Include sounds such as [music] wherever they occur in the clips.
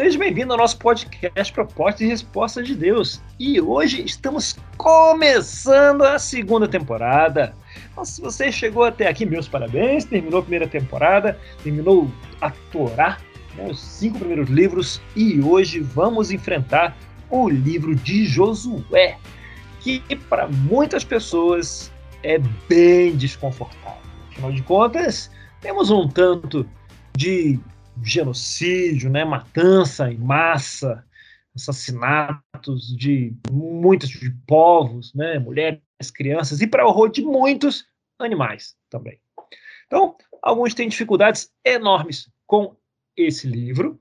Seja bem-vindo ao nosso podcast Propostas e Respostas de Deus. E hoje estamos começando a segunda temporada. Então, se você chegou até aqui, meus parabéns. Terminou a primeira temporada, terminou a Torá, né, os cinco primeiros livros, e hoje vamos enfrentar o livro de Josué, que para muitas pessoas é bem desconfortável. Afinal de contas, temos um tanto de genocídio, né, matança em massa, assassinatos de muitos de povos, né, mulheres, crianças e para horror de muitos animais também. Então, alguns têm dificuldades enormes com esse livro,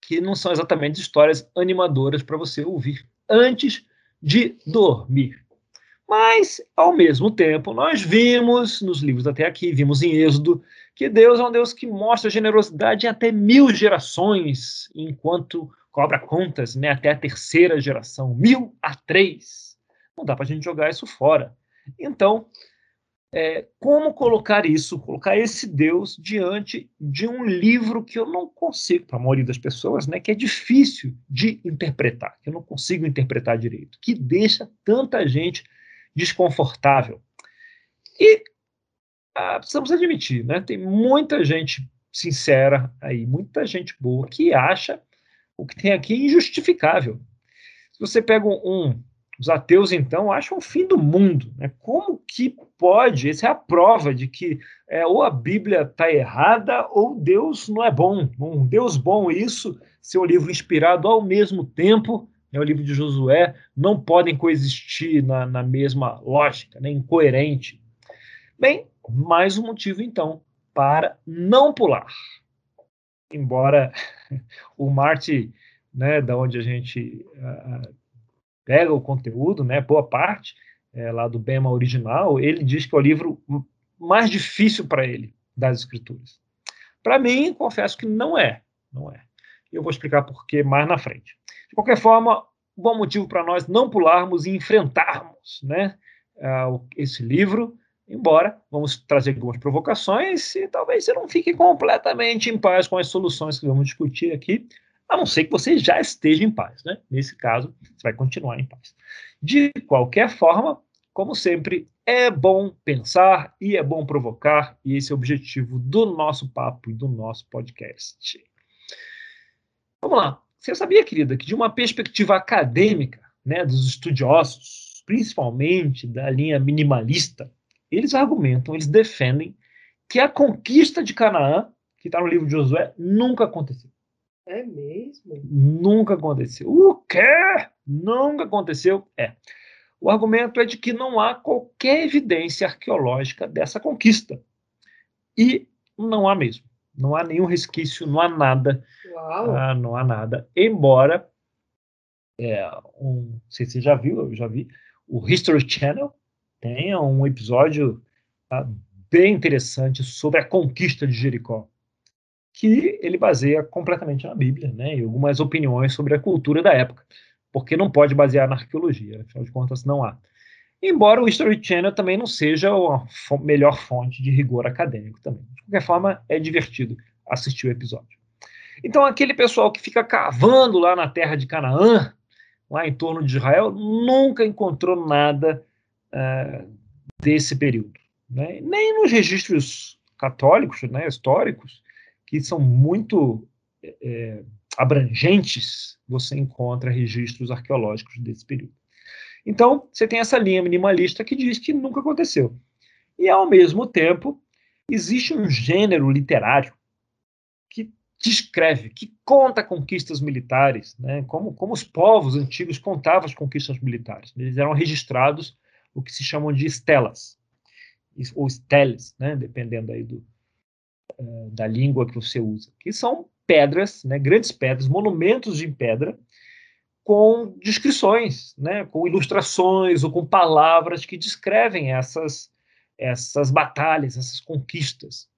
que não são exatamente histórias animadoras para você ouvir antes de dormir. Mas, ao mesmo tempo, nós vimos nos livros até aqui, vimos em Êxodo, que Deus é um Deus que mostra generosidade em até mil gerações, enquanto cobra contas né, até a terceira geração, mil a três. Não dá para a gente jogar isso fora. Então, é, como colocar isso, colocar esse Deus diante de um livro que eu não consigo, para a maioria das pessoas, né, que é difícil de interpretar, que eu não consigo interpretar direito, que deixa tanta gente desconfortável. E ah, precisamos admitir, né? Tem muita gente sincera aí, muita gente boa que acha o que tem aqui injustificável. Se você pega um, os ateus então acham o fim do mundo, né? Como que pode? Essa é a prova de que é, ou a Bíblia está errada ou Deus não é bom. Um Deus bom isso, seu livro inspirado ao mesmo tempo né, o livro de Josué, não podem coexistir na, na mesma lógica, né, incoerente. Bem, mais um motivo, então, para não pular. Embora [laughs] o Marte, né, da onde a gente uh, pega o conteúdo, né, boa parte, é, lá do Bema original, ele diz que é o livro mais difícil para ele das escrituras. Para mim, confesso que não é, não é. Eu vou explicar por que mais na frente. De qualquer forma, um bom motivo para nós não pularmos e enfrentarmos né, uh, esse livro, embora vamos trazer algumas provocações e talvez você não fique completamente em paz com as soluções que vamos discutir aqui, a não ser que você já esteja em paz. Né? Nesse caso, você vai continuar em paz. De qualquer forma, como sempre, é bom pensar e é bom provocar, e esse é o objetivo do nosso papo e do nosso podcast. Vamos lá. Você sabia, querida, que de uma perspectiva acadêmica, né, dos estudiosos, principalmente da linha minimalista, eles argumentam, eles defendem que a conquista de Canaã, que está no livro de Josué, nunca aconteceu. É mesmo? Nunca aconteceu. O quê? Nunca aconteceu? É. O argumento é de que não há qualquer evidência arqueológica dessa conquista. E não há mesmo. Não há nenhum resquício, não há nada. Ah, não há nada. Embora, é, um, não sei se você já viu, eu já vi, o History Channel tenha um episódio tá, bem interessante sobre a conquista de Jericó, que ele baseia completamente na Bíblia, né, e algumas opiniões sobre a cultura da época, porque não pode basear na arqueologia, afinal de contas não há. Embora o History Channel também não seja a melhor fonte de rigor acadêmico também. De qualquer forma, é divertido assistir o episódio. Então, aquele pessoal que fica cavando lá na terra de Canaã, lá em torno de Israel, nunca encontrou nada uh, desse período. Né? Nem nos registros católicos, né, históricos, que são muito é, abrangentes, você encontra registros arqueológicos desse período. Então, você tem essa linha minimalista que diz que nunca aconteceu. E, ao mesmo tempo, existe um gênero literário que descreve, que conta conquistas militares, né? como, como os povos antigos contavam as conquistas militares. Eles eram registrados o que se chamam de estelas, ou steles, né? dependendo aí do, uh, da língua que você usa, que são pedras, né? grandes pedras, monumentos de pedra, com descrições, né? com ilustrações ou com palavras que descrevem essas essas batalhas, essas conquistas.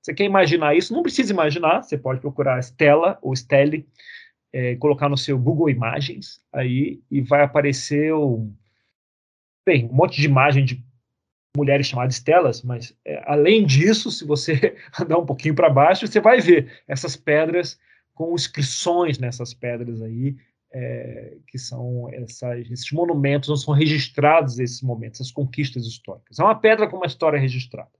Você quer imaginar isso? Não precisa imaginar, você pode procurar Stella ou Stelle, é, colocar no seu Google Imagens aí e vai aparecer um, bem, um monte de imagem de mulheres chamadas Estelas, mas é, além disso, se você [laughs] andar um pouquinho para baixo, você vai ver essas pedras com inscrições nessas pedras aí, é, que são essas, esses monumentos, não são registrados esses momentos, essas conquistas históricas. É uma pedra com uma história registrada.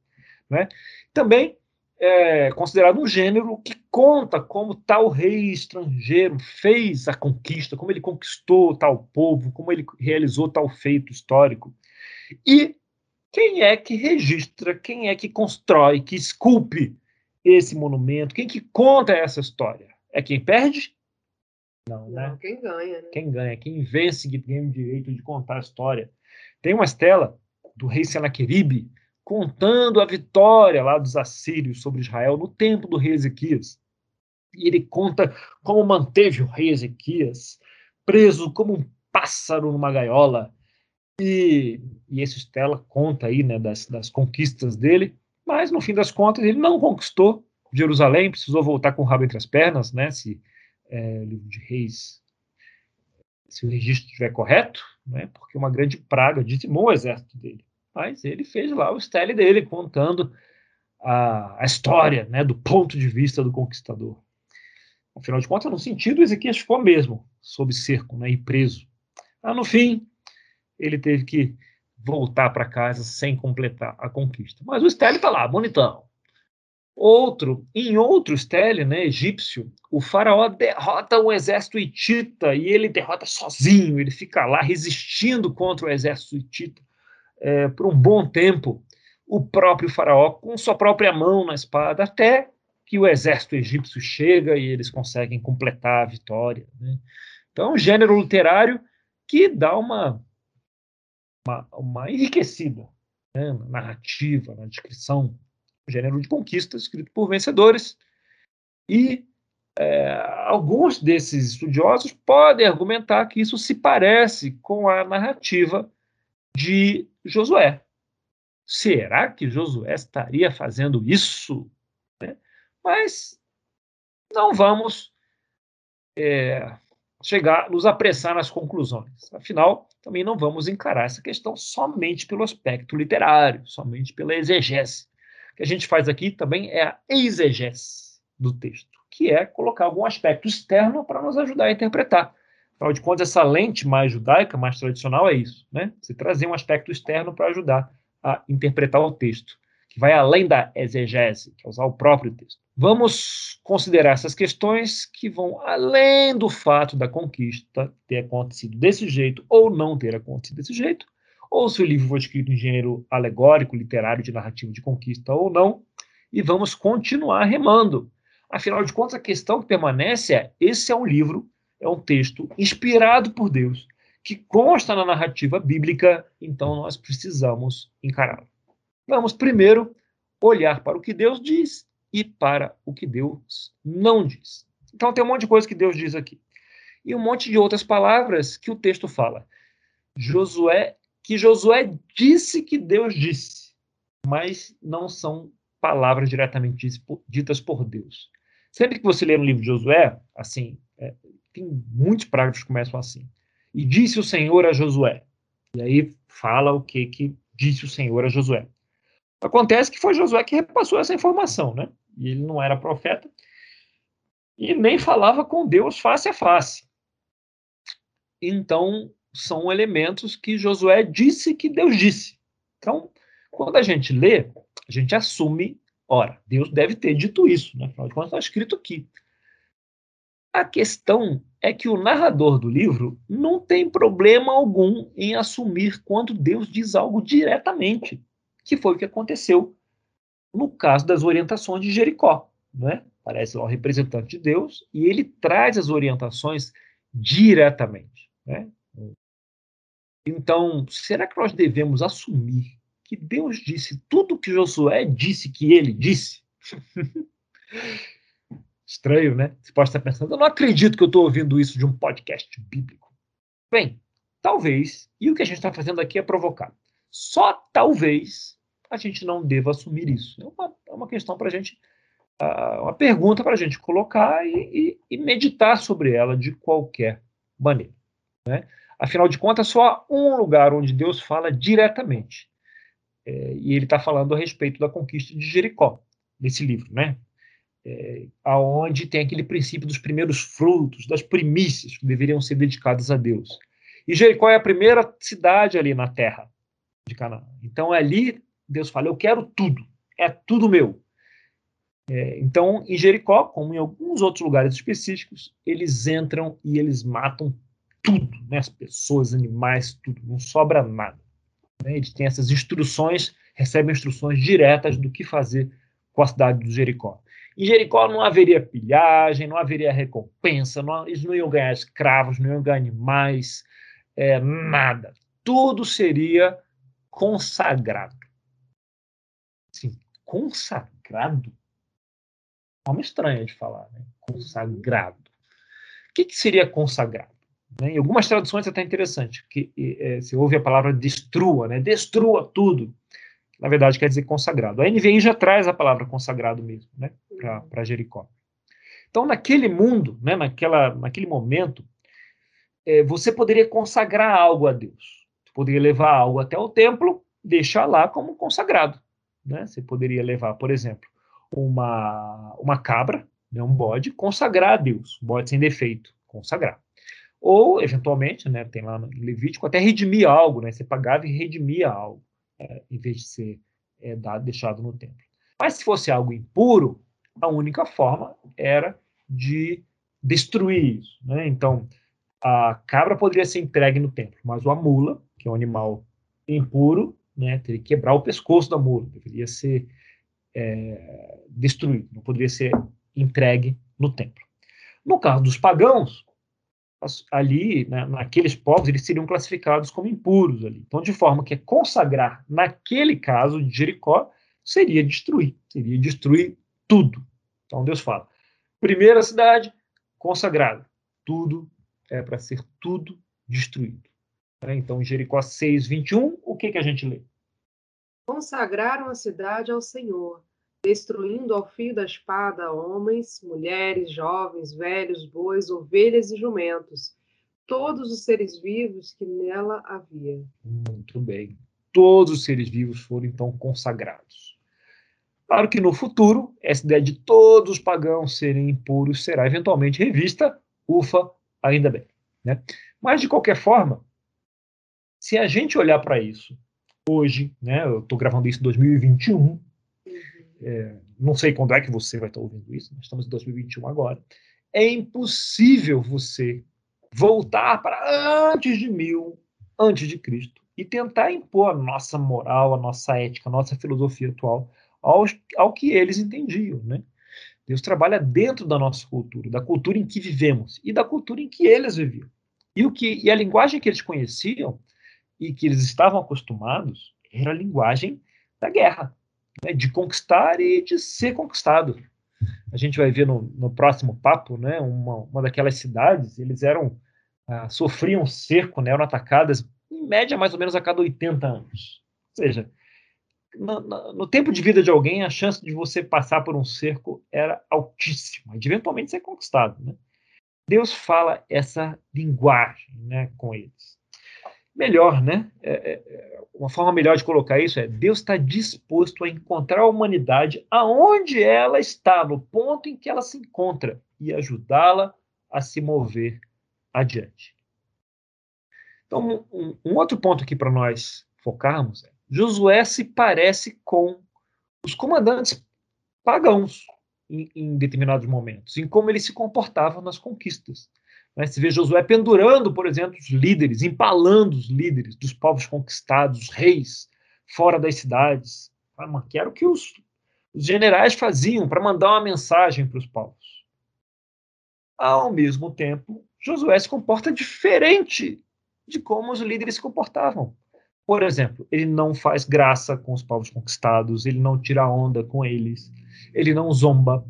Né? Também é considerado um gênero que conta como tal rei estrangeiro fez a conquista, como ele conquistou tal povo, como ele realizou tal feito histórico. E quem é que registra, quem é que constrói, que esculpe esse monumento, quem que conta essa história? É quem perde? Não, Não né? Quem ganha, né? Quem ganha, quem vence que tem o direito de contar a história. Tem uma estela do rei Senaqueribe contando a vitória lá dos assírios sobre Israel no tempo do rei Ezequias. E ele conta como manteve o rei Ezequias preso como um pássaro numa gaiola. E, e esse Estela conta aí né, das, das conquistas dele, mas no fim das contas ele não conquistou Jerusalém, precisou voltar com o rabo entre as pernas, né? Se é, livro de Reis, se o registro estiver correto, né? Porque uma grande praga dizimou o exército dele. Mas ele fez lá o style dele, contando a, a história, né? Do ponto de vista do conquistador. Afinal de contas, no sentido, Ezequias ficou mesmo sob cerco, né? E preso. Ah, no fim, ele teve que voltar para casa sem completar a conquista. Mas o style está lá, bonitão. Outro, em outro stele, né, egípcio, o faraó derrota um exército hitita e ele derrota sozinho, ele fica lá resistindo contra o exército hitita é, por um bom tempo, o próprio faraó com sua própria mão na espada, até que o exército egípcio chega e eles conseguem completar a vitória. Né? Então, é um gênero literário que dá uma, uma, uma enriquecida né, na narrativa, na descrição gênero de conquista escrito por vencedores. E é, alguns desses estudiosos podem argumentar que isso se parece com a narrativa de Josué. Será que Josué estaria fazendo isso? Né? Mas não vamos é, chegar, nos apressar nas conclusões. Afinal, também não vamos encarar essa questão somente pelo aspecto literário, somente pela exegese que a gente faz aqui também é a exegese do texto, que é colocar algum aspecto externo para nos ajudar a interpretar. Afinal de contas, essa lente mais judaica, mais tradicional, é isso, né? Você trazer um aspecto externo para ajudar a interpretar o texto, que vai além da exegese, que é usar o próprio texto. Vamos considerar essas questões que vão além do fato da conquista ter acontecido desse jeito ou não ter acontecido desse jeito, ou se o livro foi escrito em gênero alegórico, literário, de narrativa de conquista ou não, e vamos continuar remando. Afinal de contas, a questão que permanece é: esse é um livro, é um texto inspirado por Deus, que consta na narrativa bíblica, então nós precisamos encará-lo. Vamos primeiro olhar para o que Deus diz e para o que Deus não diz. Então tem um monte de coisa que Deus diz aqui. E um monte de outras palavras que o texto fala. Josué que Josué disse que Deus disse, mas não são palavras diretamente ditas por Deus. Sempre que você lê no livro de Josué, assim, é, tem muitos parágrafos que começam assim. E disse o Senhor a Josué. E aí fala o que que disse o Senhor a Josué. Acontece que foi Josué que repassou essa informação, né? E ele não era profeta e nem falava com Deus face a face. Então, são elementos que Josué disse que Deus disse. Então, quando a gente lê, a gente assume, ora, Deus deve ter dito isso, né? afinal de contas está escrito aqui. A questão é que o narrador do livro não tem problema algum em assumir quando Deus diz algo diretamente, que foi o que aconteceu no caso das orientações de Jericó. Né? Parece lá o representante de Deus e ele traz as orientações diretamente. Né? Então, será que nós devemos assumir que Deus disse tudo o que Josué disse que ele disse? [laughs] Estranho, né? Você pode estar pensando, eu não acredito que eu estou ouvindo isso de um podcast bíblico. Bem, talvez, e o que a gente está fazendo aqui é provocar. Só talvez a gente não deva assumir isso. É uma, é uma questão para a gente, uh, uma pergunta para a gente colocar e, e, e meditar sobre ela de qualquer maneira. Né? Afinal de contas, só há um lugar onde Deus fala diretamente. É, e ele está falando a respeito da conquista de Jericó, nesse livro, né? É, aonde tem aquele princípio dos primeiros frutos, das primícias que deveriam ser dedicadas a Deus. E Jericó é a primeira cidade ali na terra de Canaã. Então ali Deus fala: Eu quero tudo, é tudo meu. É, então, em Jericó, como em alguns outros lugares específicos, eles entram e eles matam tudo, né? as pessoas, animais, tudo, não sobra nada. Né? Eles têm essas instruções, recebem instruções diretas do que fazer com a cidade de Jericó. Em Jericó não haveria pilhagem, não haveria recompensa, não, eles não iam ganhar escravos, não iam ganhar animais, é, nada. Tudo seria consagrado. Sim, consagrado? Forma estranha de falar, né? Consagrado. O que, que seria consagrado? Né? Em algumas traduções é até interessante, que é, você ouve a palavra destrua, né? Destrua tudo. Na verdade, quer dizer consagrado. A NVI já traz a palavra consagrado mesmo, né? Para Jericó. Então, naquele mundo, né? Naquela, naquele momento, é, você poderia consagrar algo a Deus. Você poderia levar algo até o templo, deixar lá como consagrado. Né? Você poderia levar, por exemplo, uma, uma cabra, né, um bode, consagrar a Deus, um bode sem defeito, consagrar. Ou, eventualmente, né, tem lá no Levítico, até redimir algo, né, você pagava e redimia algo, é, em vez de ser é, dado, deixado no templo. Mas se fosse algo impuro, a única forma era de destruir isso. Né? Então, a cabra poderia ser entregue no templo, mas a mula, que é um animal impuro, né, teria que quebrar o pescoço da mula, deveria ser é, destruído, não poderia ser entregue no templo. No caso dos pagãos, ali, né, naqueles povos, eles seriam classificados como impuros ali. Então, de forma que consagrar, naquele caso de Jericó, seria destruir, seria destruir tudo. Então, Deus fala: primeira cidade, consagrada, tudo é para ser tudo destruído. Né? Então, Jericó 6, 21, o que, que a gente lê? Consagraram a cidade ao Senhor, destruindo ao fio da espada homens, mulheres, jovens, velhos, bois, ovelhas e jumentos, todos os seres vivos que nela havia. Muito bem. Todos os seres vivos foram então consagrados. Claro que no futuro, essa ideia de todos os pagãos serem impuros será eventualmente revista. Ufa, ainda bem. Né? Mas, de qualquer forma, se a gente olhar para isso hoje, né, eu estou gravando isso em 2021, uhum. é, não sei quando é que você vai estar ouvindo isso, nós estamos em 2021 agora, é impossível você voltar para antes de mil, antes de Cristo, e tentar impor a nossa moral, a nossa ética, a nossa filosofia atual ao, ao que eles entendiam, né? Deus trabalha dentro da nossa cultura, da cultura em que vivemos e da cultura em que eles viviam. E, o que, e a linguagem que eles conheciam e que eles estavam acostumados era a linguagem da guerra, né, de conquistar e de ser conquistado. A gente vai ver no, no próximo papo, né, uma, uma daquelas cidades, eles eram ah, sofriam cerco, né, eram atacadas em média mais ou menos a cada 80 anos. Ou seja, no, no, tempo de vida de alguém, a chance de você passar por um cerco era altíssima, de eventualmente ser conquistado. Né? Deus fala essa linguagem né, com eles melhor, né? É, é, é, uma forma melhor de colocar isso é Deus está disposto a encontrar a humanidade aonde ela está, no ponto em que ela se encontra, e ajudá-la a se mover adiante. Então, um, um outro ponto aqui para nós focarmos é Josué se parece com os comandantes pagãos em, em determinados momentos, em como eles se comportavam nas conquistas. Né? Se vê Josué pendurando, por exemplo, os líderes, empalando os líderes dos povos conquistados, os reis, fora das cidades. Ah, que era o que os, os generais faziam para mandar uma mensagem para os povos. Ao mesmo tempo, Josué se comporta diferente de como os líderes se comportavam. Por exemplo, ele não faz graça com os povos conquistados, ele não tira onda com eles, ele não zomba,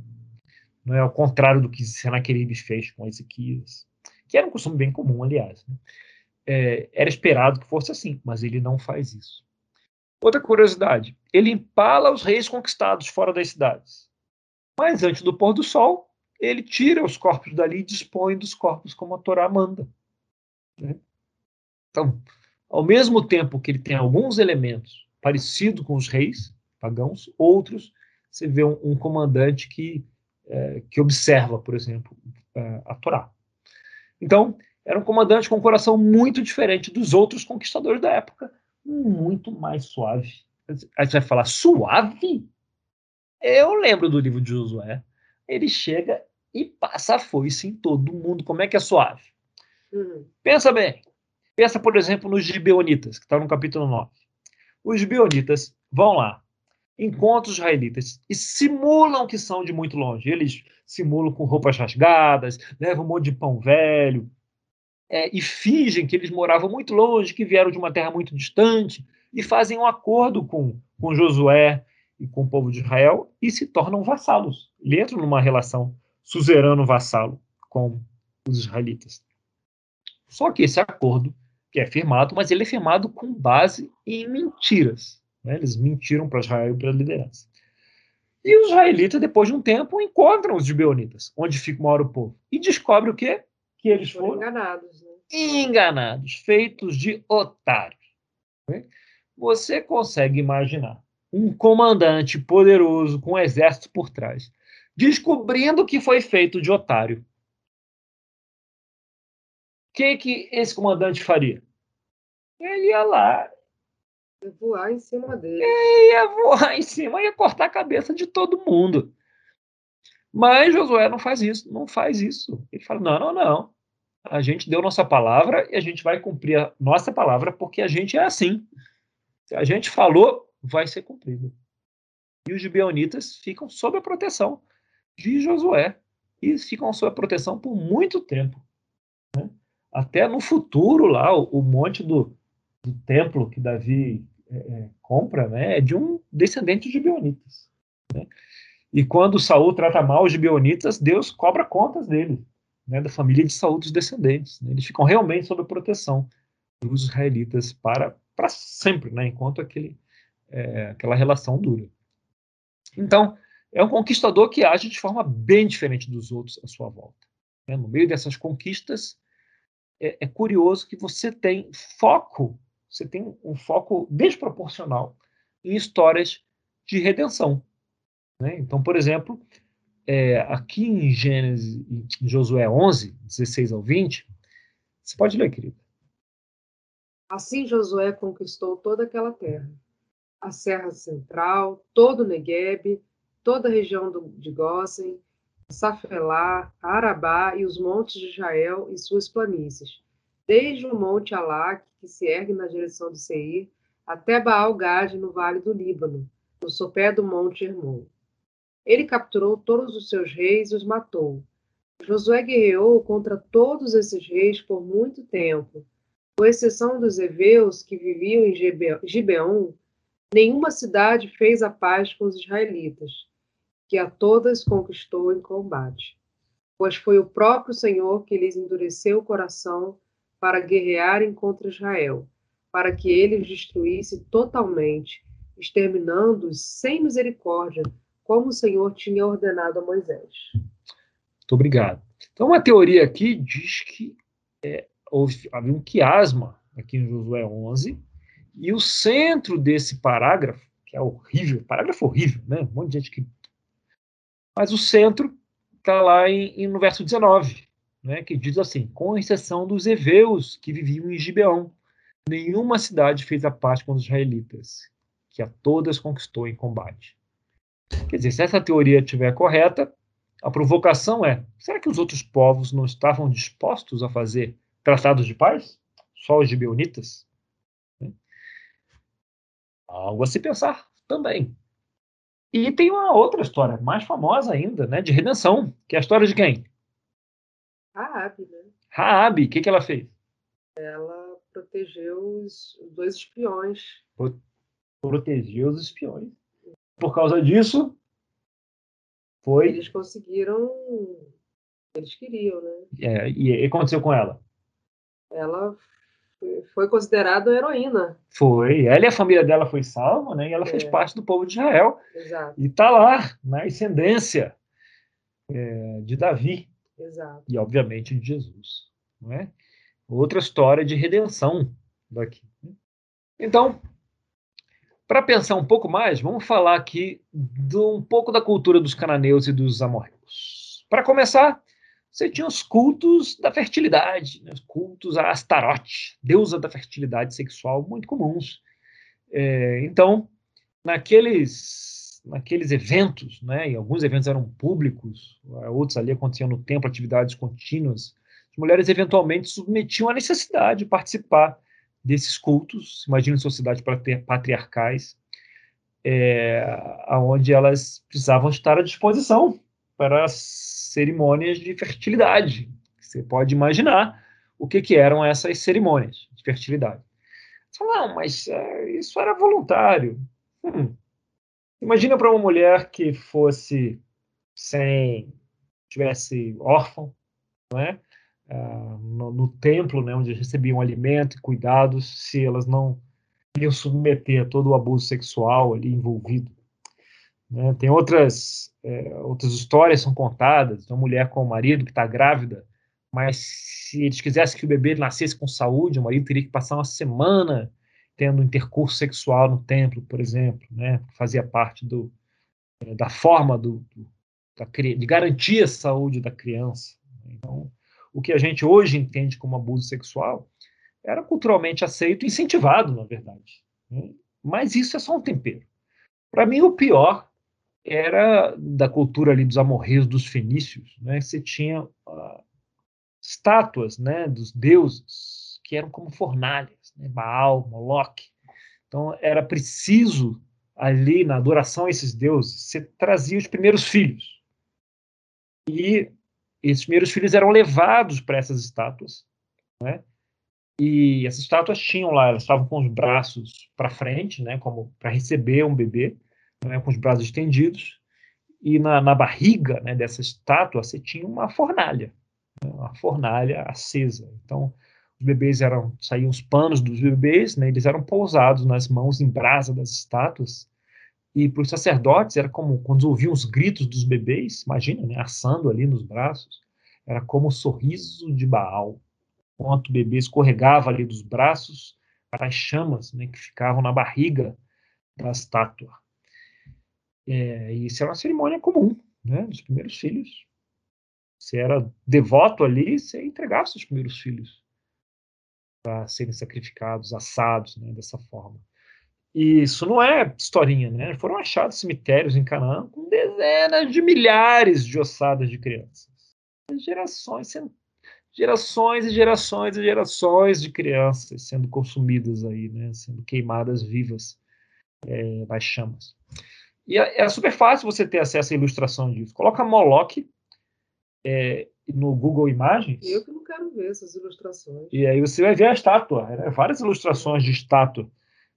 não é ao contrário do que Senaqueribe fez com Ezequias que era um costume bem comum, aliás. Né? É, era esperado que fosse assim, mas ele não faz isso. Outra curiosidade: ele empala os reis conquistados fora das cidades. Mas antes do pôr do sol, ele tira os corpos dali e dispõe dos corpos como a Torá manda. Né? Então, ao mesmo tempo que ele tem alguns elementos parecidos com os reis pagãos, outros, você vê um, um comandante que é, que observa, por exemplo, é, a Torá. Então, era um comandante com um coração muito diferente dos outros conquistadores da época, muito mais suave. Aí você vai falar, suave? Eu lembro do livro de Josué. Ele chega e passa a foice em todo mundo. Como é que é suave? Uhum. Pensa bem. Pensa, por exemplo, nos gibeonitas, que está no capítulo 9. Os gibeonitas vão lá, encontram os israelitas e simulam que são de muito longe. Eles simulam com roupas rasgadas, levam um monte de pão velho, é, e fingem que eles moravam muito longe, que vieram de uma terra muito distante, e fazem um acordo com, com Josué e com o povo de Israel e se tornam vassalos. Ele entra numa relação suzerano-vassalo com os israelitas. Só que esse acordo, que é firmado, mas ele é firmado com base em mentiras. Né? Eles mentiram para Israel e para a liderança. E os israelitas, depois de um tempo, encontram os gibeonitas, onde fica uma hora o povo, e descobrem o quê? Que eles foram, foram enganados. Né? Enganados, feitos de otários. Né? Você consegue imaginar um comandante poderoso com um exército por trás, descobrindo que foi feito de otário. O que, que esse comandante faria? Ele ia lá Ia voar em cima dele. É, ia voar em cima, ia cortar a cabeça de todo mundo. Mas Josué não faz isso, não faz isso. Ele fala: não, não, não. A gente deu nossa palavra e a gente vai cumprir a nossa palavra porque a gente é assim. Se a gente falou, vai ser cumprido. E os gibeonitas ficam sob a proteção de Josué. E ficam sob a proteção por muito tempo. Né? Até no futuro, lá, o, o monte do, do templo que Davi é, é, compra né, é de um descendente de gibeonitas. Né? E quando Saul trata mal os gibeonitas, Deus cobra contas dele, né, da família de Saul dos descendentes. Né? Eles ficam realmente sob a proteção dos israelitas para, para sempre, né, enquanto aquele, é, aquela relação dura. Então, é um conquistador que age de forma bem diferente dos outros à sua volta. Né? No meio dessas conquistas, é, é curioso que você tem foco você tem um foco desproporcional em histórias de redenção. Né? Então, por exemplo, é, aqui em Gênesis, em Josué 11, 16 ao 20, você pode ler, querida. Assim Josué conquistou toda aquela terra, a Serra Central, todo o Negueb, toda a região do, de Gósen, Safelá, Arabá e os montes de Israel e suas planícies, desde o monte Alac, que se ergue na direção de Seir, até Baal-Gade, no vale do Líbano, no sopé do monte Hermon. Ele capturou todos os seus reis e os matou. Josué guerreou contra todos esses reis por muito tempo. Com exceção dos heveus que viviam em Gibeon, nenhuma cidade fez a paz com os israelitas, que a todas conquistou em combate. Pois foi o próprio Senhor que lhes endureceu o coração para guerrearem contra Israel, para que ele os destruísse totalmente, exterminando-os sem misericórdia, como o Senhor tinha ordenado a Moisés. Muito obrigado. Então, uma teoria aqui diz que é, houve, havia um quiasma aqui em Josué 11, e o centro desse parágrafo, que é horrível, parágrafo horrível, né? Um monte de gente que. Mas o centro está lá em, em, no verso 19, né, que diz assim: com exceção dos heveus que viviam em Gibeão, nenhuma cidade fez a paz com os israelitas, que a todas conquistou em combate. Quer dizer, se essa teoria estiver correta, a provocação é: será que os outros povos não estavam dispostos a fazer tratados de paz? Só os gibeonitas? Algo a se pensar também. E tem uma outra história, mais famosa ainda, né, de redenção, que é a história de quem? Raabe, né? Raabe, o que, que ela fez? Ela protegeu os dois espiões. Protegeu os espiões. Por causa disso, foi. Eles conseguiram. Eles queriam, né? É, e que aconteceu com ela? Ela foi considerada heroína. Foi. Ela e a família dela foi salva, né? E ela é. fez parte do povo de Israel. Exato. E está lá, na ascendência é, de Davi. Exato. E, obviamente, de Jesus. Não é? Outra história de redenção daqui. Então, para pensar um pouco mais, vamos falar aqui de um pouco da cultura dos cananeus e dos amorreus. Para começar, você tinha os cultos da fertilidade, né? os cultos a Astarote, deusa da fertilidade sexual, muito comuns. É, então, naqueles, naqueles eventos, né, e alguns eventos eram públicos, outros ali aconteciam no templo, atividades contínuas, as mulheres eventualmente submetiam à necessidade de participar desses cultos, imagina sociedades patriarcais, é, onde elas precisavam estar à disposição para cerimônias de fertilidade. Você pode imaginar o que, que eram essas cerimônias de fertilidade. Você fala, não, mas é, isso era voluntário. Hum. Imagina para uma mulher que fosse sem, tivesse órfão, não é? Uh, no, no, templo, né, onde recebiam alimento e cuidados, se elas não iam submeter a todo o abuso sexual ali envolvido. Né? Tem outras, é, outras histórias são contadas, uma mulher com o marido que está grávida, mas se eles quisessem que o bebê nascesse com saúde, o marido teria que passar uma semana tendo intercurso sexual no templo, por exemplo, né? fazia parte do, é, da forma do, do da, de garantir a saúde da criança. Então, o que a gente hoje entende como abuso sexual era culturalmente aceito, incentivado, na verdade. Né? Mas isso é só um tempero. Para mim, o pior era da cultura ali dos amorreus, dos fenícios, né? Você tinha uh, estátuas, né, dos deuses que eram como fornalhas, né? Baal, Moloch. Então era preciso ali na adoração a esses deuses, você trazia os primeiros filhos. E esses primeiros filhos eram levados para essas estátuas, né? E essas estátuas tinham lá, elas estavam com os braços para frente, né, como para receber um bebê né, com os braços estendidos, e na, na barriga né, dessa estátua você tinha uma fornalha, né, uma fornalha acesa. Então, os bebês eram, saíam os panos dos bebês, né, eles eram pousados nas mãos em brasa das estátuas, e para os sacerdotes era como quando ouviam os gritos dos bebês, imagina, né, assando ali nos braços, era como o sorriso de Baal, enquanto o bebê escorregava ali dos braços para as chamas né, que ficavam na barriga da estátua. É, isso era uma cerimônia comum, né, dos primeiros filhos. Você era devoto ali, você entregava seus primeiros filhos para serem sacrificados, assados, né, dessa forma. E isso não é historinha, né? Foram achados cemitérios em Canaã com dezenas de milhares de ossadas de crianças. Gerações, gerações e gerações e gerações de crianças sendo consumidas aí, né? Sendo queimadas vivas é, nas chamas. E é, é, super fácil você ter acesso à ilustração disso. Coloca Moloch é, no Google Imagens. Eu que não quero ver essas ilustrações. E aí você vai ver a estátua, né? várias ilustrações de estátua.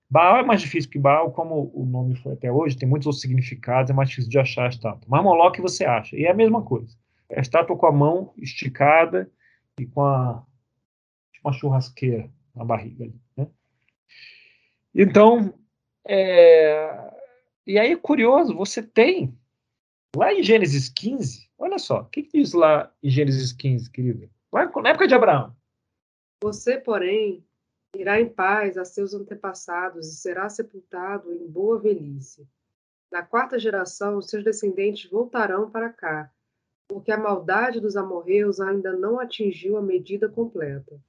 Baal é mais difícil, porque Baal, como o nome foi até hoje, tem muitos outros significados, é mais difícil de achar a estátua. Mas Moloch você acha, e é a mesma coisa. É a estátua com a mão esticada e com a, uma churrasqueira na barriga. Né? Então, é, e aí, curioso, você tem lá em Gênesis 15, olha só, o que, que diz lá em Gênesis 15, querida? Lá na época de Abraão. Você, porém, irá em paz a seus antepassados e será sepultado em boa velhice. Na quarta geração, seus descendentes voltarão para cá, porque a maldade dos amorreus ainda não atingiu a medida completa.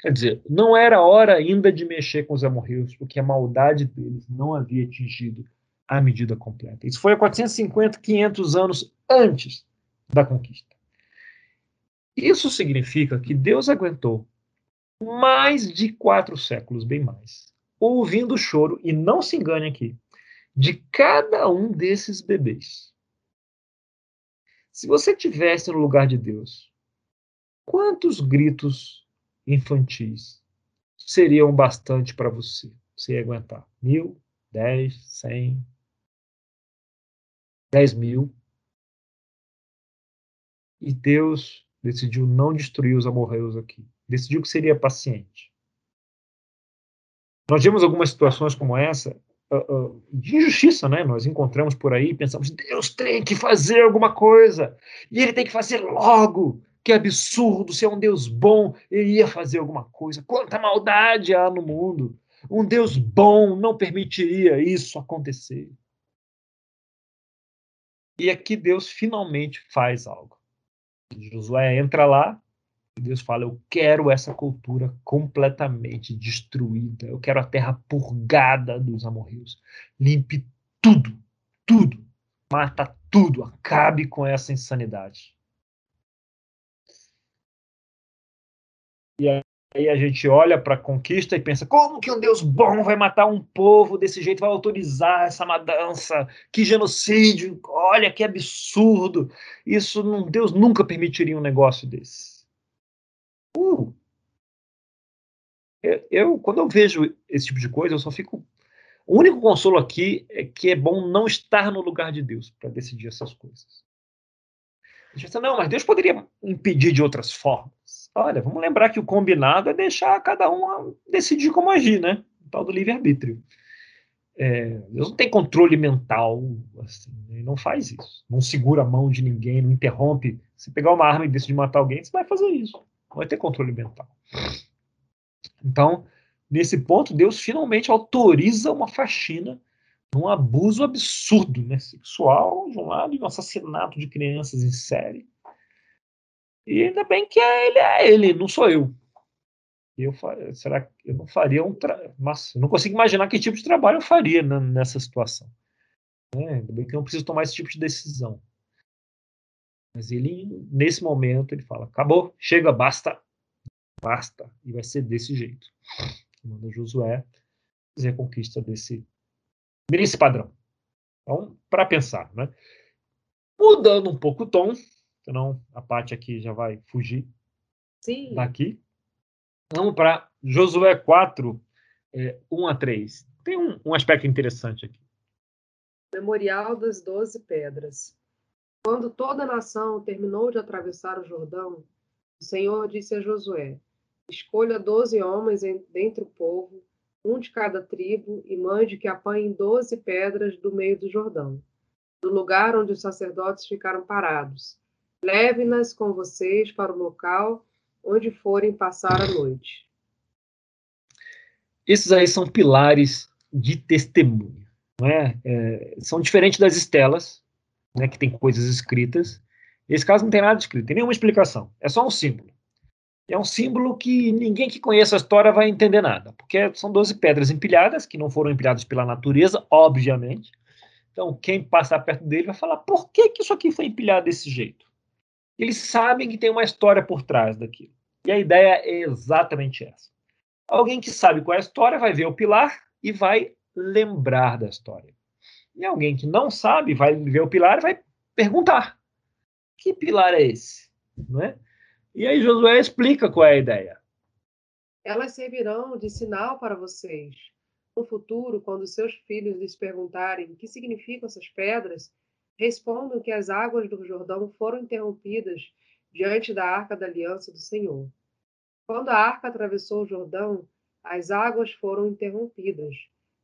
Quer dizer, não era hora ainda de mexer com os amorreus, porque a maldade deles não havia atingido a medida completa. Isso foi há 450, 500 anos antes da conquista. Isso significa que Deus aguentou mais de quatro séculos, bem mais, ouvindo o choro, e não se engane aqui, de cada um desses bebês. Se você tivesse no lugar de Deus, quantos gritos infantis seriam bastante para você? Ia aguentar? Mil, dez, cem, 10 mil. E Deus decidiu não destruir os amorreus aqui. Decidiu que seria paciente. Nós vemos algumas situações como essa uh, uh, de injustiça, né? Nós encontramos por aí pensamos: Deus tem que fazer alguma coisa e Ele tem que fazer logo. Que absurdo! Se é um Deus bom, Ele ia fazer alguma coisa. Quanta maldade há no mundo! Um Deus bom não permitiria isso acontecer. E aqui Deus finalmente faz algo. Josué entra lá e Deus fala: Eu quero essa cultura completamente destruída. Eu quero a terra purgada dos amorreus. Limpe tudo, tudo. Mata tudo. Acabe com essa insanidade. E aí a gente olha para a conquista e pensa: como que um Deus bom vai matar um povo desse jeito, vai autorizar essa matança? Que genocídio! Olha que absurdo! Isso não, Deus nunca permitiria um negócio desse. Uh, eu, eu, quando eu vejo esse tipo de coisa, eu só fico. O único consolo aqui é que é bom não estar no lugar de Deus para decidir essas coisas. A gente pensa, não, mas Deus poderia impedir de outras formas. Olha, vamos lembrar que o combinado é deixar cada um decidir como agir, né? O tal do livre-arbítrio. É, Deus não tem controle mental, assim, ele não faz isso. Não segura a mão de ninguém, não interrompe. Se pegar uma arma e decidir matar alguém, você vai fazer isso. Não vai ter controle mental. Então, nesse ponto, Deus finalmente autoriza uma faxina um abuso absurdo, né? Sexual, de um lado, e um assassinato de crianças em série. E ainda bem que é ele é ele, não sou eu. Eu será que eu não faria um tra... Mas eu não consigo imaginar que tipo de trabalho eu faria nessa situação. É, ainda bem que eu não preciso tomar esse tipo de decisão. Mas ele, nesse momento, ele fala: acabou, chega, basta, basta. E vai ser desse jeito. Manda Josué fazer a conquista desse nesse padrão. Então, para pensar, né? Mudando um pouco o tom, senão a parte aqui já vai fugir Sim. daqui. Vamos para Josué 4, é, 1 a 3. Tem um, um aspecto interessante aqui. Memorial das Doze Pedras. Quando toda a nação terminou de atravessar o Jordão, o Senhor disse a Josué: Escolha doze homens dentre o povo um de cada tribo, e mande que apanhem doze pedras do meio do Jordão, do lugar onde os sacerdotes ficaram parados. Leve-nas com vocês para o local onde forem passar a noite. Esses aí são pilares de testemunho. Não é? é são diferentes das estelas, né, que tem coisas escritas. Nesse caso não tem nada escrito, tem nenhuma explicação. É só um símbolo é um símbolo que ninguém que conheça a história vai entender nada, porque são 12 pedras empilhadas, que não foram empilhadas pela natureza, obviamente. Então, quem passar perto dele vai falar: por que, que isso aqui foi empilhado desse jeito? Eles sabem que tem uma história por trás daquilo. E a ideia é exatamente essa. Alguém que sabe qual é a história vai ver o pilar e vai lembrar da história. E alguém que não sabe vai ver o pilar e vai perguntar: que pilar é esse? Não é? E aí Josué explica qual é a ideia. Elas servirão de sinal para vocês. No futuro, quando seus filhos lhes perguntarem o que significam essas pedras, respondam que as águas do Jordão foram interrompidas diante da arca da aliança do Senhor. Quando a arca atravessou o Jordão, as águas foram interrompidas.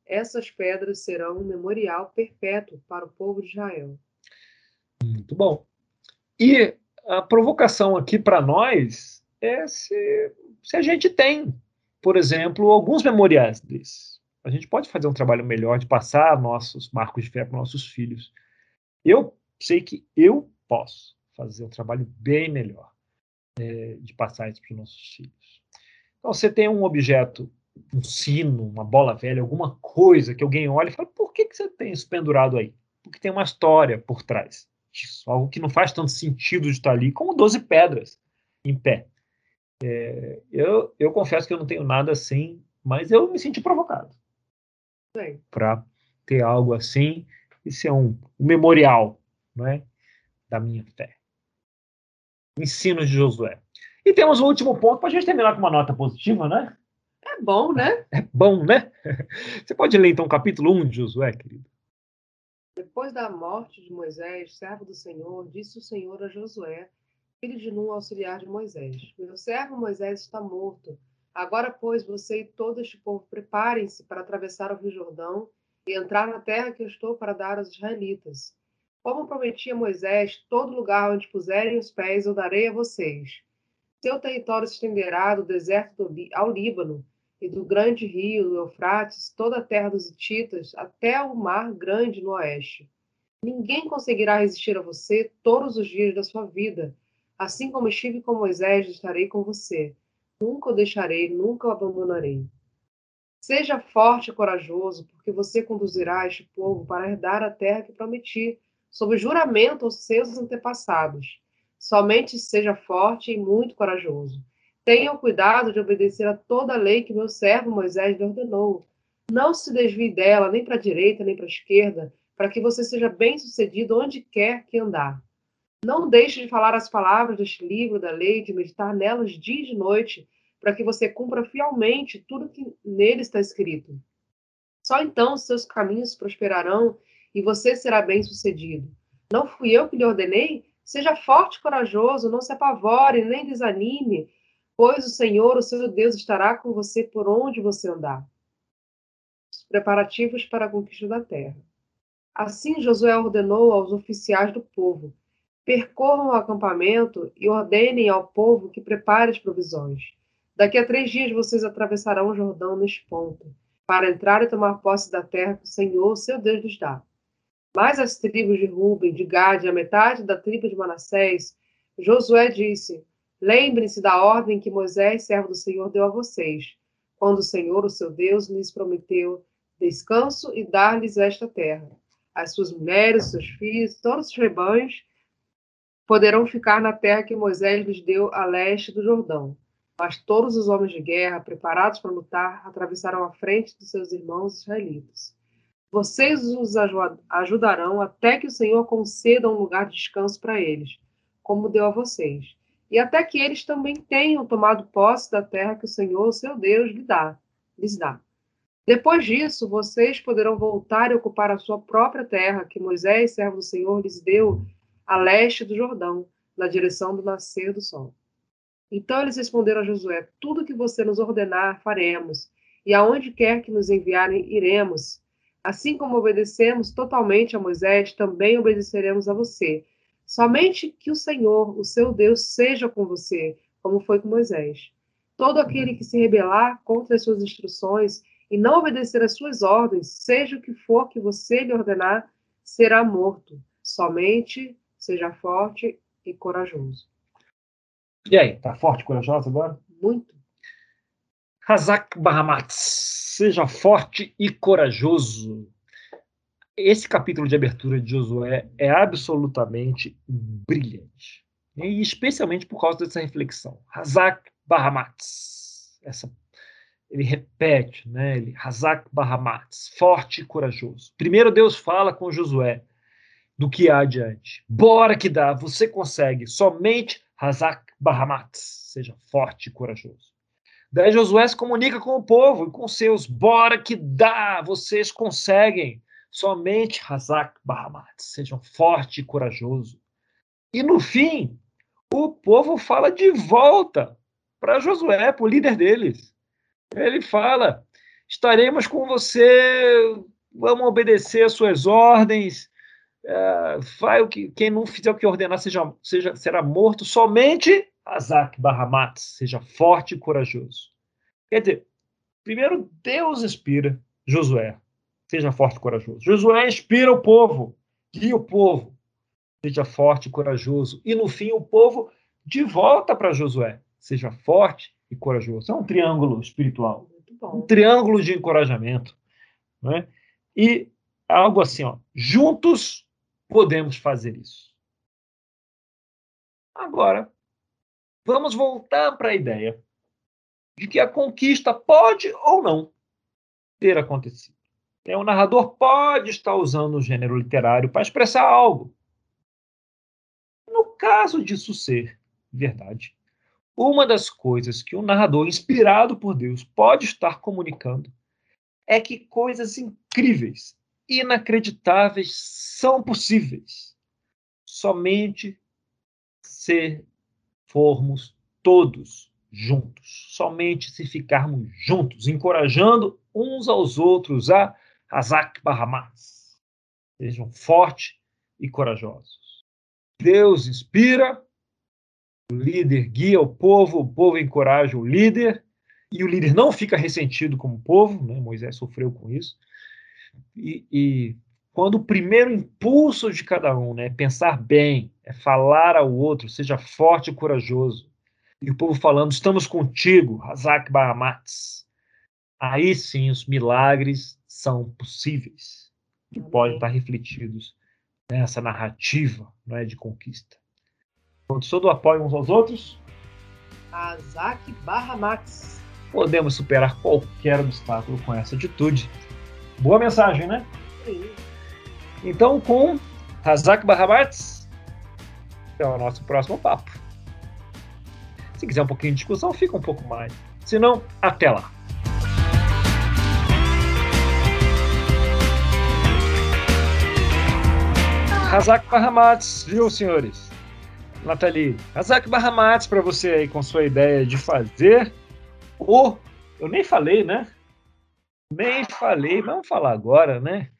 Essas pedras serão um memorial perpétuo para o povo de Israel. Muito bom. E a provocação aqui para nós é se, se a gente tem, por exemplo, alguns memoriais desses. A gente pode fazer um trabalho melhor de passar nossos marcos de fé para nossos filhos. Eu sei que eu posso fazer um trabalho bem melhor é, de passar isso para os nossos filhos. Então, você tem um objeto, um sino, uma bola velha, alguma coisa que alguém olha e fala: por que, que você tem isso pendurado aí? Porque tem uma história por trás disso, algo que não faz tanto sentido de estar ali, como 12 pedras em pé. É, eu, eu confesso que eu não tenho nada assim, mas eu me senti provocado para ter algo assim e ser um, um memorial é, da minha fé. Ensino de Josué. E temos o último ponto para a gente terminar com uma nota positiva, né? É bom, né? É bom, né? [laughs] Você pode ler então o capítulo 1 de Josué, querido? Depois da morte de Moisés, servo do Senhor, disse o Senhor a Josué, filho de Num, auxiliar de Moisés: Meu servo Moisés está morto. Agora, pois, você e todo este povo preparem-se para atravessar o Rio Jordão e entrar na terra que eu estou para dar aos israelitas. Como prometi a Moisés, todo lugar onde puserem os pés eu darei a vocês. Seu território se estenderá do deserto ao Líbano e do grande rio Eufrates, toda a terra dos Hititas, até o mar grande no oeste. Ninguém conseguirá resistir a você todos os dias da sua vida. Assim como estive com Moisés, estarei com você. Nunca o deixarei, nunca o abandonarei. Seja forte e corajoso, porque você conduzirá este povo para herdar a terra que prometi, sob juramento aos seus antepassados. Somente seja forte e muito corajoso. Tenha o cuidado de obedecer a toda a lei que meu servo Moisés lhe ordenou. Não se desvie dela, nem para a direita, nem para a esquerda, para que você seja bem-sucedido onde quer que andar. Não deixe de falar as palavras deste livro da lei, de meditar nelas dia e de noite, para que você cumpra fielmente tudo que nele está escrito. Só então seus caminhos prosperarão e você será bem-sucedido. Não fui eu que lhe ordenei? Seja forte e corajoso, não se apavore, nem desanime, pois o Senhor, o seu Deus, estará com você por onde você andar. Os preparativos para a conquista da terra. Assim Josué ordenou aos oficiais do povo: percorram o acampamento e ordenem ao povo que prepare as provisões. Daqui a três dias vocês atravessarão o Jordão neste ponto, para entrar e tomar posse da terra que o Senhor, seu Deus, lhes dá. Mas as tribos de Ruben, de Gad e a metade da tribo de Manassés, Josué disse: Lembrem-se da ordem que Moisés, servo do Senhor, deu a vocês, quando o Senhor, o seu Deus, lhes prometeu descanso e dar-lhes esta terra. As suas mulheres, seus filhos, todos os rebanhos poderão ficar na terra que Moisés lhes deu a leste do Jordão. Mas todos os homens de guerra, preparados para lutar, atravessaram a frente dos seus irmãos israelitas. Vocês os ajudarão até que o Senhor conceda um lugar de descanso para eles, como deu a vocês e até que eles também tenham tomado posse da terra que o Senhor, seu Deus, lhe dá, lhes dá. Depois disso, vocês poderão voltar e ocupar a sua própria terra, que Moisés, servo do Senhor, lhes deu a leste do Jordão, na direção do nascer do sol. Então eles responderam a Josué: Tudo que você nos ordenar, faremos, e aonde quer que nos enviarem, iremos. Assim como obedecemos totalmente a Moisés, também obedeceremos a você Somente que o Senhor, o seu Deus, seja com você, como foi com Moisés. Todo aquele que se rebelar contra as suas instruções e não obedecer às suas ordens, seja o que for que você lhe ordenar, será morto. Somente seja forte e corajoso. E aí, tá forte e corajoso agora? Muito. Hazak Bahamatz, seja forte e corajoso esse capítulo de abertura de Josué é absolutamente brilhante. E especialmente por causa dessa reflexão. Hazak Bahamatz. Essa, ele repete, né? Ele, Hazak Bahamatz, forte e corajoso. Primeiro Deus fala com Josué do que há adiante. Bora que dá, você consegue. Somente Hazak Bahamatz, seja forte e corajoso. Daí Josué se comunica com o povo e com seus. Bora que dá, vocês conseguem. Somente Hazak Bahamat, sejam forte e corajoso. E no fim, o povo fala de volta para Josué, para o líder deles. Ele fala: estaremos com você, vamos obedecer às suas ordens. É, vai o que quem não fizer o que ordenar seja, seja será morto. Somente Hazak Bahamat, seja forte e corajoso. Quer dizer, primeiro Deus inspira Josué. Seja forte e corajoso. Josué inspira o povo, guia o povo. Seja forte e corajoso. E no fim, o povo de volta para Josué. Seja forte e corajoso. É um triângulo espiritual. Um triângulo de encorajamento. Né? E algo assim, ó, juntos podemos fazer isso. Agora, vamos voltar para a ideia de que a conquista pode ou não ter acontecido. É, o narrador pode estar usando o gênero literário para expressar algo. No caso disso ser verdade, uma das coisas que o narrador, inspirado por Deus, pode estar comunicando é que coisas incríveis, inacreditáveis são possíveis somente se formos todos juntos, somente se ficarmos juntos, encorajando uns aos outros a Hazak Bahamas. Sejam fortes e corajosos. Deus inspira, o líder guia o povo, o povo encoraja o líder, e o líder não fica ressentido como povo, né? Moisés sofreu com isso. E, e, quando o primeiro impulso de cada um né, é pensar bem, é falar ao outro, seja forte e corajoso, e o povo falando, estamos contigo, Hazak Bahamats, aí sim os milagres são possíveis. E podem estar refletidos nessa narrativa não é, de conquista. Quando todo apoio uns aos outros, Hazak Bahamats podemos superar qualquer obstáculo com essa atitude. Boa mensagem, né? Então, com Hazak Bahamats, é o nosso próximo papo. Se quiser um pouquinho de discussão, fica um pouco mais. Se não, até lá. Hazak Bahamats, viu, senhores? Nathalie, Hazak Bahamats para você aí com sua ideia de fazer o. Eu nem falei, né? Nem falei, vamos falar agora, né?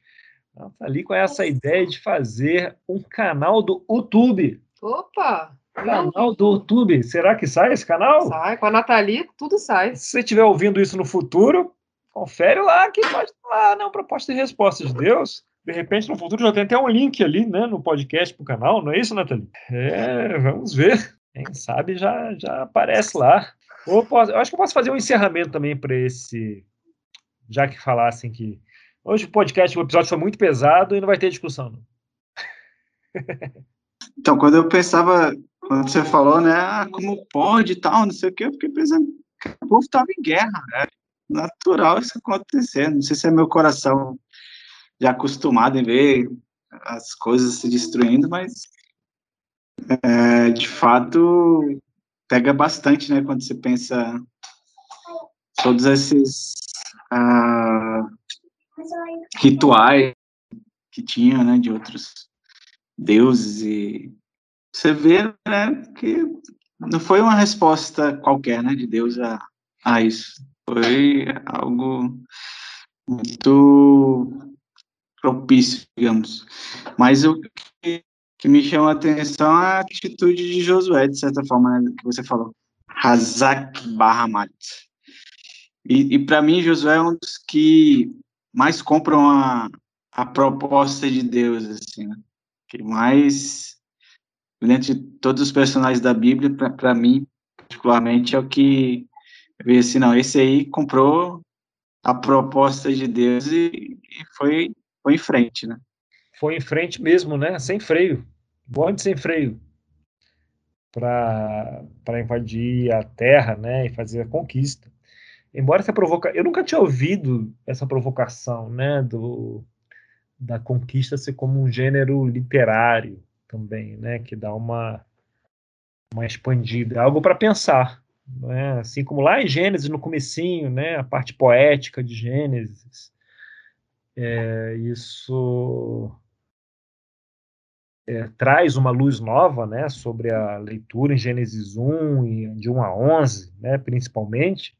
Nathalie com essa ideia de fazer um canal do YouTube. Opa! Canal do YouTube. Será que sai esse canal? Sai, com a Nathalie tudo sai. Se você estiver ouvindo isso no futuro, confere lá que pode lá, não, proposta e resposta de Deus. De repente, no futuro já tem até um link ali, né, no podcast pro canal, não é isso, Nathalie? É, vamos ver. Quem sabe já, já aparece lá. Ou posso, eu acho que eu posso fazer um encerramento também para esse. Já que falassem que. Hoje o podcast, o episódio foi muito pesado e não vai ter discussão. Não. [laughs] Então, quando eu pensava quando você falou, né, ah, como pode e tal, não sei o que, eu fiquei pensando o povo estava em guerra, né? Natural isso acontecer. Não sei se é meu coração já acostumado em ver as coisas se destruindo, mas é, de fato pega bastante, né, quando você pensa todos esses rituais que tinha, né, de outros deuses e você vê, né, que não foi uma resposta qualquer, né, de Deus a, a isso. Foi algo muito propício, digamos. Mas o que, que me chama a atenção é a atitude de Josué, de certa forma, né, que você falou. Hazak Bahamat. E, e para mim, Josué é um dos que mais compram a, a proposta de Deus, assim, né? Que mais dentre todos os personagens da Bíblia, para mim, particularmente, é o que veio assim, não, esse aí comprou a proposta de Deus e, e foi, foi em frente, né? Foi em frente mesmo, né? Sem freio. Bonde sem freio. Para invadir a terra, né? E fazer a conquista. Embora essa provoca... Eu nunca tinha ouvido essa provocação, né? Do, da conquista ser como um gênero literário também, né? Que dá uma, uma expandida, algo para pensar, né? Assim como lá em Gênesis, no comecinho, né? A parte poética de Gênesis, é, isso é, traz uma luz nova, né? Sobre a leitura em Gênesis 1 e de 1 a 11, né? Principalmente.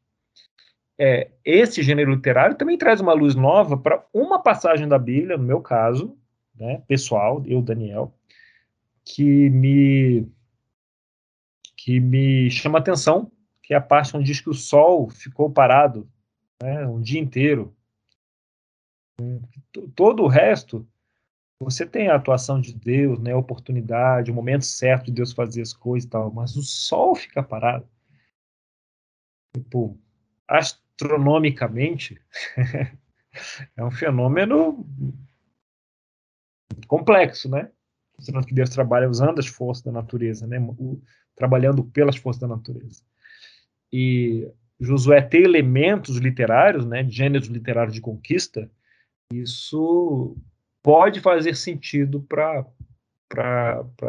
É, esse gênero literário também traz uma luz nova para uma passagem da Bíblia, no meu caso, né, pessoal, eu, Daniel, que me que me chama atenção, que é a parte onde diz que o Sol ficou parado né, um dia inteiro. Todo o resto, você tem a atuação de Deus, né, a oportunidade, o momento certo de Deus fazer as coisas e tal, mas o Sol fica parado. Tipo, astronomicamente, [laughs] é um fenômeno complexo, né? mostrando que Deus trabalha usando as forças da natureza, né? O, trabalhando pelas forças da natureza. E Josué ter elementos literários, né, gêneros literários de conquista, isso pode fazer sentido para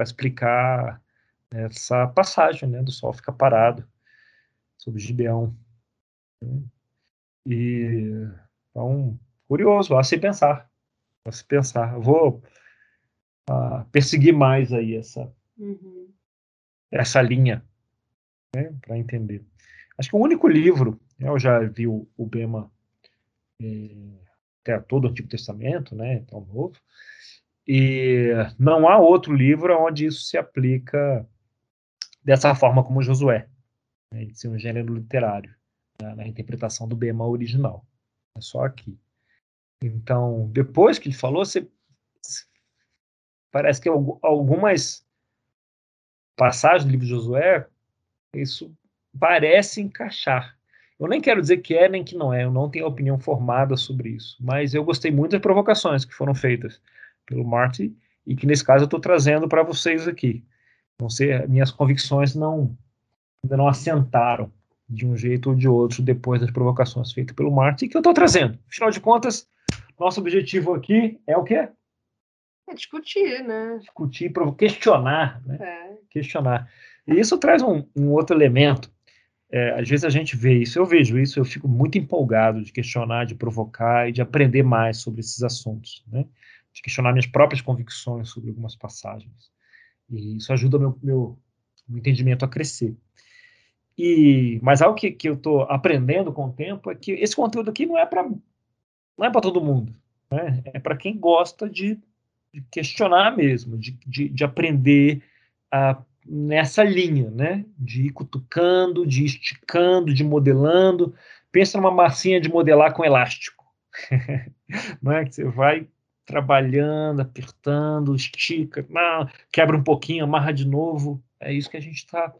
explicar essa passagem né, do sol ficar parado sobre Gibeão. E então, curioso, a se pensar. A se pensar. vou a perseguir mais aí essa, uhum. essa linha, né, para entender. Acho que o único livro, né, eu já vi o, o Bema é, até todo o Antigo Testamento, né, tão novo, e não há outro livro onde isso se aplica dessa forma como Josué, né, de ser um gênero literário. Na, na interpretação do Bema original. É só aqui. Então, depois que ele falou, você, parece que algumas passagens do livro de Josué, isso parece encaixar. Eu nem quero dizer que é nem que não é, eu não tenho opinião formada sobre isso, mas eu gostei muito das provocações que foram feitas pelo Marty e que nesse caso eu estou trazendo para vocês aqui. Não sei, minhas convicções não ainda não assentaram de um jeito ou de outro depois das provocações feitas pelo Marty que eu estou trazendo. Afinal de contas, nosso objetivo aqui é o quê? É discutir, né? Discutir, questionar, né? É. Questionar. E isso traz um, um outro elemento é, às vezes a gente vê isso, eu vejo isso, eu fico muito empolgado de questionar, de provocar e de aprender mais sobre esses assuntos, né? de questionar minhas próprias convicções sobre algumas passagens. E isso ajuda meu, meu, meu entendimento a crescer. E, mas algo que, que eu estou aprendendo com o tempo é que esse conteúdo aqui não é para não é para todo mundo, né? é para quem gosta de, de questionar mesmo, de, de, de aprender a nessa linha, né? De ir cutucando, de ir esticando, de modelando. Pensa numa massinha de modelar com elástico. [laughs] não é que você vai trabalhando, apertando, estica, não, quebra um pouquinho, amarra de novo. É isso que a gente está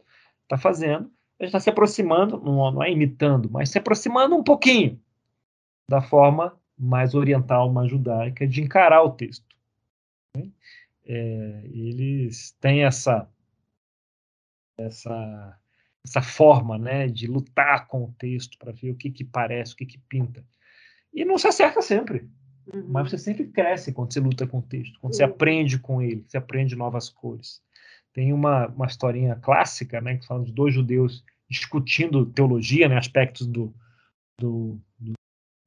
tá fazendo. A gente está se aproximando, não, não é imitando, mas se aproximando um pouquinho da forma mais oriental, mais judaica de encarar o texto. Né? É, eles têm essa essa, essa forma né, de lutar com o texto para ver o que, que parece, o que, que pinta. E não se acerta sempre. Uhum. Mas você sempre cresce quando você luta com o texto, quando uhum. você aprende com ele, você aprende novas cores. Tem uma, uma historinha clássica, né, que fala de dois judeus discutindo teologia, né, aspectos do, do, do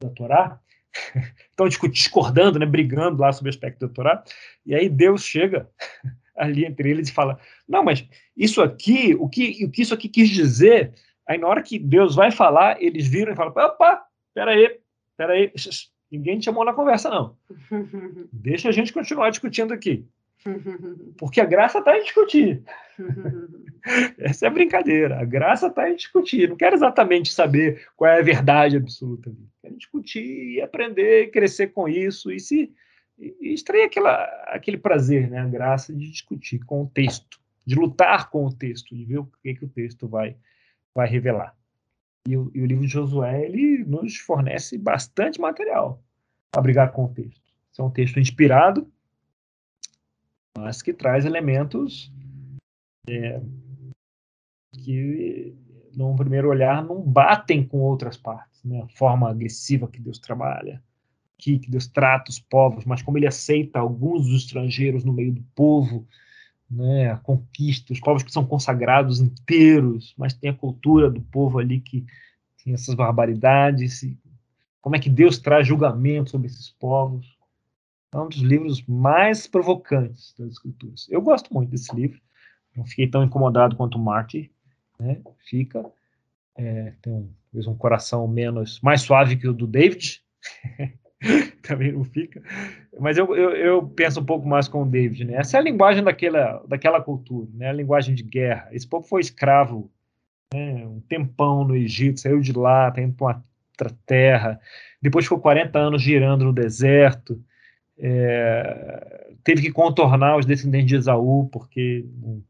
da Torá. [laughs] Estão discordando, né, brigando lá sobre o aspecto da Torá. E aí Deus chega [laughs] ali entre eles e fala: Não, mas isso aqui, o que, o que isso aqui quis dizer? Aí na hora que Deus vai falar, eles viram e falam: Opa, peraí, peraí, ninguém te chamou na conversa, não. [laughs] Deixa a gente continuar discutindo aqui. [laughs] Porque a graça está em discutir. [laughs] Essa é a brincadeira. A graça está em discutir. Não quero exatamente saber qual é a verdade absoluta. Quero discutir e aprender, crescer com isso. E se e extrair aquela, aquele prazer, né, a graça de discutir com o texto, de lutar com o texto, de ver o que, que o texto vai, vai revelar. E o, e o livro de Josué ele nos fornece bastante material para brigar com o texto. é um texto inspirado, mas que traz elementos é, que, num primeiro olhar, não batem com outras partes. Né? A forma agressiva que Deus trabalha, aqui, que Deus trata os povos, mas como ele aceita alguns dos estrangeiros no meio do povo, né, a conquista, os povos que são consagrados inteiros, mas tem a cultura do povo ali que tem essas barbaridades, como é que Deus traz julgamento sobre esses povos. É um dos livros mais provocantes das escrituras. Eu gosto muito desse livro, não fiquei tão incomodado quanto o Marty, né, fica, é, tem um, um coração menos, mais suave que o do David, [laughs] também não fica. Mas eu, eu, eu, penso um pouco mais com o David, né? Essa é a linguagem daquela, daquela cultura, né? A linguagem de guerra. Esse povo foi escravo né? um tempão no Egito, saiu de lá, tá indo para uma outra terra, depois ficou 40 anos girando no deserto, é, teve que contornar os descendentes de Esaú, porque não,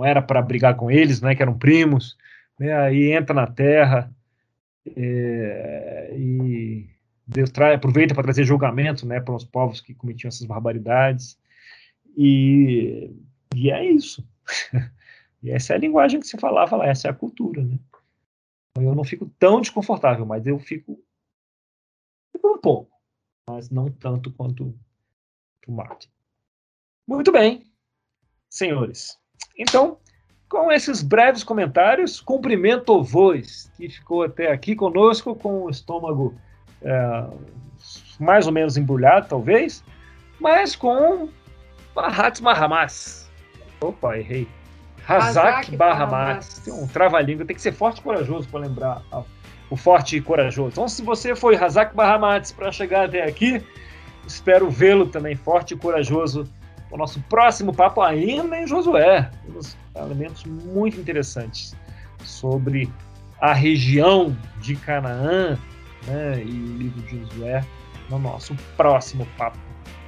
era para brigar com eles, né? Que eram primos, né? Aí entra na terra é, e Deus trai, aproveita para trazer julgamento né, para os povos que cometiam essas barbaridades. E, e é isso. [laughs] e essa é a linguagem que se falava lá, essa é a cultura. Né? Eu não fico tão desconfortável, mas eu fico, fico um pouco, mas não tanto quanto o Martin. Muito bem, senhores. Então, com esses breves comentários, cumprimento o Voz, que ficou até aqui conosco com o estômago é, mais ou menos embrulhado, talvez, mas com Mahatma Mahamas. Opa, errei. Hazak Bahamas. Tem um trava-língua, tem que ser forte e corajoso para lembrar o forte e corajoso. Então, se você foi Hazak Bahamas para chegar até aqui, espero vê-lo também forte e corajoso no nosso próximo papo ainda em Josué. Temos elementos muito interessantes sobre a região de Canaã né, e o livro de Josué no nosso próximo papo.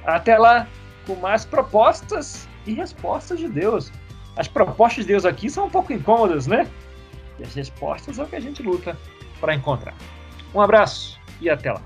Até lá, com mais propostas e respostas de Deus. As propostas de Deus aqui são um pouco incômodas, né? E as respostas é o que a gente luta para encontrar. Um abraço e até lá.